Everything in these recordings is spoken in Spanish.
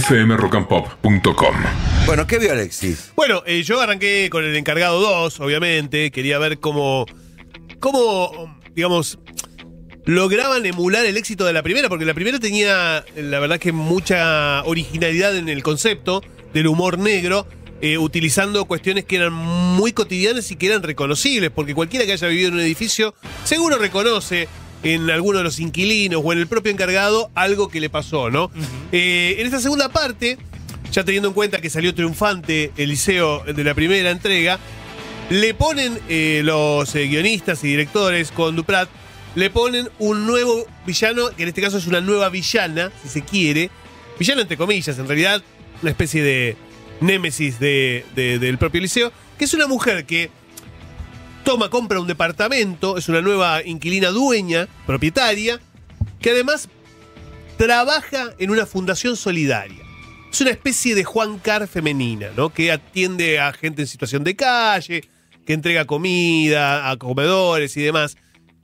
fmrockandpop.com. Bueno, ¿qué vio Alexis? Bueno, eh, yo arranqué con el encargado 2, obviamente. Quería ver cómo, cómo, digamos, lograban emular el éxito de la primera, porque la primera tenía, la verdad que mucha originalidad en el concepto del humor negro, eh, utilizando cuestiones que eran muy cotidianas y que eran reconocibles, porque cualquiera que haya vivido en un edificio seguro reconoce en alguno de los inquilinos o en el propio encargado algo que le pasó, ¿no? Eh, en esta segunda parte, ya teniendo en cuenta que salió triunfante el liceo de la primera entrega, le ponen eh, los eh, guionistas y directores con Duprat, le ponen un nuevo villano, que en este caso es una nueva villana, si se quiere. Villano entre comillas, en realidad, una especie de némesis de- de- del propio liceo, que es una mujer que toma, compra un departamento, es una nueva inquilina dueña, propietaria, que además trabaja en una fundación solidaria. Es una especie de Juan Car femenina, ¿no? Que atiende a gente en situación de calle, que entrega comida a comedores y demás.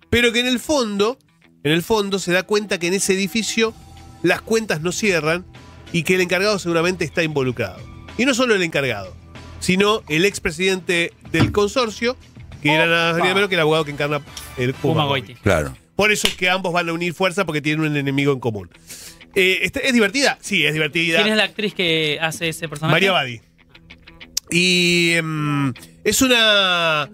Pero que en el fondo, en el fondo se da cuenta que en ese edificio las cuentas no cierran y que el encargado seguramente está involucrado. Y no solo el encargado, sino el expresidente del consorcio, que era nada más ni nada menos que el abogado que encarna el Puma, Puma Goiti. Claro. Por eso es que ambos van a unir fuerza porque tienen un enemigo en común. Eh, este- ¿Es divertida? Sí, es divertida. ¿Quién es la actriz que hace ese personaje? María Badi. Y em, es una.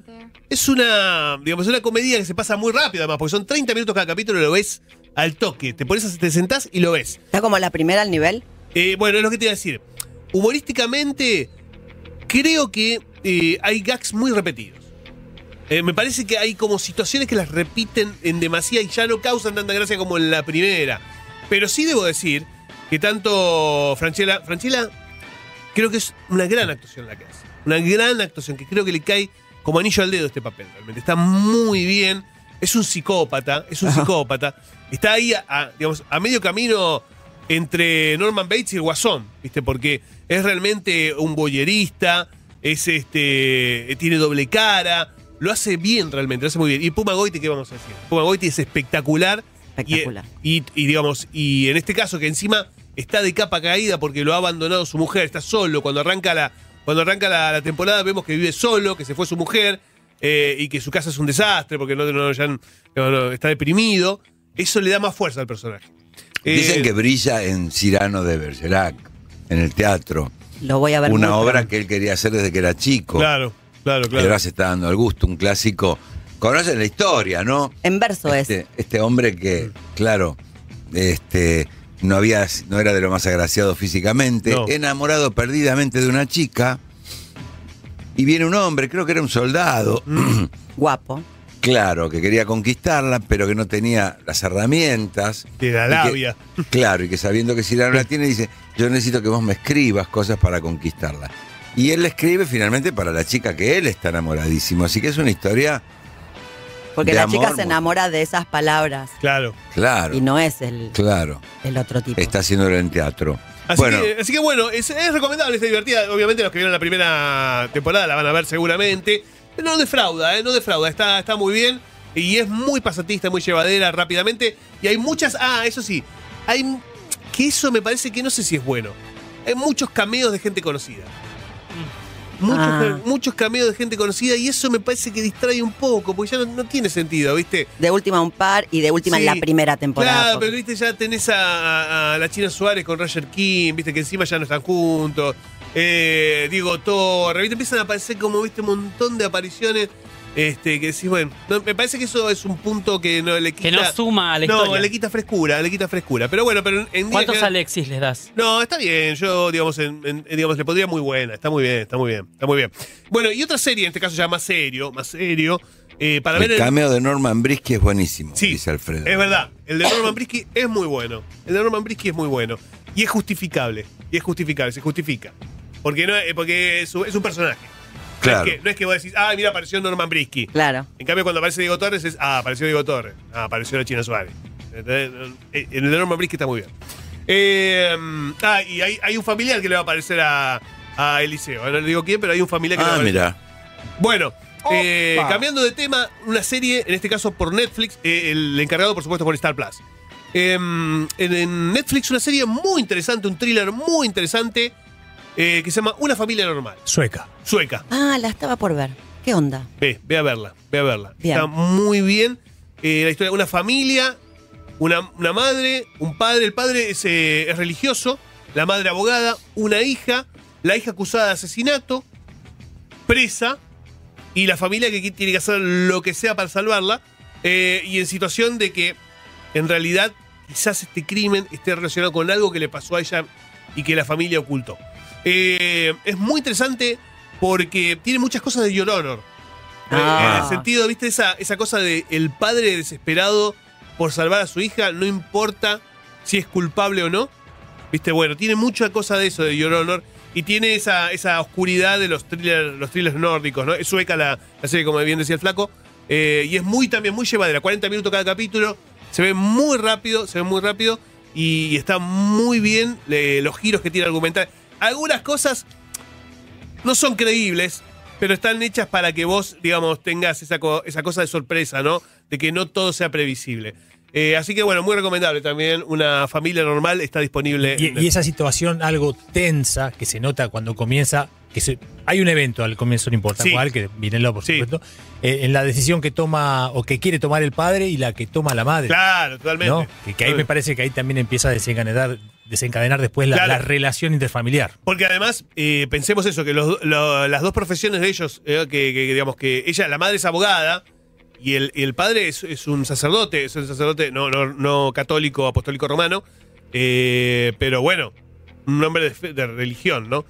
Es una. Digamos, una comedia que se pasa muy rápido, además, porque son 30 minutos cada capítulo y lo ves al toque. Te pones, a- te sentás y lo ves. Está como la primera al nivel. Eh, bueno, es lo que te iba a decir. Humorísticamente, creo que eh, hay gags muy repetidos. Eh, me parece que hay como situaciones que las repiten en demasía y ya no causan tanta gracia como en la primera. Pero sí debo decir que tanto Franchella. Franchella creo que es una gran actuación la que hace. Una gran actuación que creo que le cae como anillo al dedo este papel, realmente. Está muy bien. Es un psicópata, es un psicópata. Está ahí a, a, digamos, a medio camino entre Norman Bates y el Guasón, ¿viste? Porque es realmente un boyerista, es este. tiene doble cara. Lo hace bien realmente, lo hace muy bien. Y Puma Goiti, ¿qué vamos a decir? Puma Goiti es espectacular. Espectacular. Y, y- y digamos, y en este caso que encima está de capa caída porque lo ha abandonado su mujer, está solo. Cuando arranca la, cuando arranca la, la temporada vemos que vive solo, que se fue su mujer eh, y que su casa es un desastre porque no, no- ya no- no, está deprimido. Eso le da más fuerza al personaje. Eh, Dicen que brilla en Cyrano de Bergerac, en el teatro. Lo voy a ver Una obra pronto. que él quería hacer desde que era chico. Claro, claro, Y claro. ahora se está dando al gusto, un clásico. Conocen la historia, ¿no? En verso es. Este, este hombre que, claro, este, no había, no era de lo más agraciado físicamente, No. enamorado perdidamente de una chica. Y viene un hombre, creo que era un soldado, Guapo. claro, que quería conquistarla, pero que no tenía las herramientas. De la Y que- labia. claro, y que sabiendo que si la la tiene, dice, yo necesito que vos me escribas cosas para conquistarla. Y él le escribe finalmente para la chica que él está enamoradísimo. Así que es una historia, Porque De la amor, chica se enamora de esas palabras Claro. claro, y no es el, claro, el otro tipo. está haciéndolo en teatro. Así, bueno, que, así que bueno, es, es recomendable, está divertida. Obviamente los que vieron la primera temporada la van a ver seguramente. Pero no defrauda, ¿eh? no defrauda, está, está muy bien. Y es muy pasatista, muy llevadera rápidamente. Y hay muchas. Ah, eso sí. Hay. Que eso me parece que no sé si es bueno. Hay muchos cameos de gente conocida. Muchos, Ah. muchos cameos de gente conocida y eso me parece que distrae un poco, porque ya no, no tiene sentido, ¿viste? De última un par y de última en la primera temporada. Claro, porque- pero viste, ya tenés a, a- a la China Suárez con Roger King, viste, que encima ya no están juntos. Eh, Diego Torre, viste, empiezan a aparecer como, viste, un montón de apariciones. Este, que decís, bueno, no, me parece que eso es un punto que no le quita. Que no suma a la No, historia. le quita frescura, le quita frescura. Pero bueno, pero en, ¿Cuántos Alexis les das? no, está bien. Yo, digamos, en- en- digamos, le pondría muy buena. Está muy bien, está muy bien, está muy bien. Bueno, y otra serie, en este caso ya más serio, más serio, eh, para ver el el- cameo de Norman Brisky es buenísimo, Sí, dice Alfredo. Es verdad. El de Norman Brisky es muy bueno. El de Norman Brisky es muy bueno. Y es justificable. Y es justificable, se justifica. Porque, no, es- porque es un personaje. Claro. No es, que, no es que vos decís, ah, mira, apareció Norman Brisky. Claro. En cambio, cuando aparece Diego Torres es, ah, apareció Diego Torres. Ah, apareció la China Suárez. ¿Entendés? Eh, El de Norman Brisky está muy bien. Eh, ah, y hay, hay un familiar que le va a aparecer a, a Eliseo. No le digo quién, pero hay un familiar que le va a Ah, mira. Bueno, eh, cambiando de tema, una serie, en este caso por Netflix, eh, el encargado, por supuesto, por Star Plus. em, en, en Netflix una serie muy interesante, un thriller muy interesante eh, que se llama Una familia normal, Sueca. sueca. Ah, la estaba por ver. ¿Qué onda? Ve, ve a verla, ve a verla. Bien. Está muy bien. Eh, la historia de una familia, una, una madre, un padre. El padre es, eh, es religioso, la madre abogada, una hija, la hija acusada de asesinato, presa, y la familia que tiene que hacer lo que sea para salvarla. eh, y en situación de que en realidad quizás este crimen esté relacionado con algo que le pasó a ella y que la familia ocultó. Eh, es muy interesante porque tiene muchas cosas de Your Honor. Eh, Ah. En el sentido, ¿viste? Esa, esa cosa de el padre desesperado por salvar a su hija, no importa si es culpable o no. ¿Viste? Bueno, tiene mucha cosa de eso de Your Honor. Y tiene esa, esa oscuridad de los thrillers, los thrillers nórdicos, ¿no? Es sueca la, la serie, como bien decía el flaco. Eh, y es muy también muy llevadera, 40 minutos cada capítulo. Se ve muy rápido, se ve muy rápido. Y, está muy bien eh, los giros que tiene argumental. Algunas cosas no son creíbles, pero están hechas para que vos, digamos, tengas esa, co- esa cosa de sorpresa, ¿no? De que no todo sea previsible. Eh, así que bueno, muy recomendable también. Una familia normal está disponible. en Y, y esa situación algo tensa que se nota cuando comienza, que se- hay un evento al comienzo, no importa Sí. cuál, que mírenlo por Sí. supuesto, eh, en la decisión que toma o que quiere tomar el padre y la que toma la madre. Claro, totalmente. ¿no? Que, que ahí me parece que ahí también empieza a desencadenar, desencadenar después la, Claro. la relación interfamiliar. Porque además, eh, pensemos eso, que los- lo- las dos profesiones de ellos, eh, que, que, digamos que ella, la madre es abogada y el, y el padre es, es un sacerdote, es un sacerdote no, no, no católico, apostólico romano, eh, pero bueno, un hombre de, de religión, ¿no?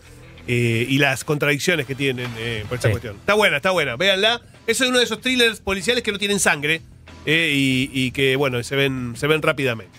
Eh, y las contradicciones que tienen eh, por esta Sí. cuestión. Está buena, está buena, véanla. Eso es uno de esos thrillers policiales que no tienen sangre eh, y, y que, bueno, se ven, se ven rápidamente.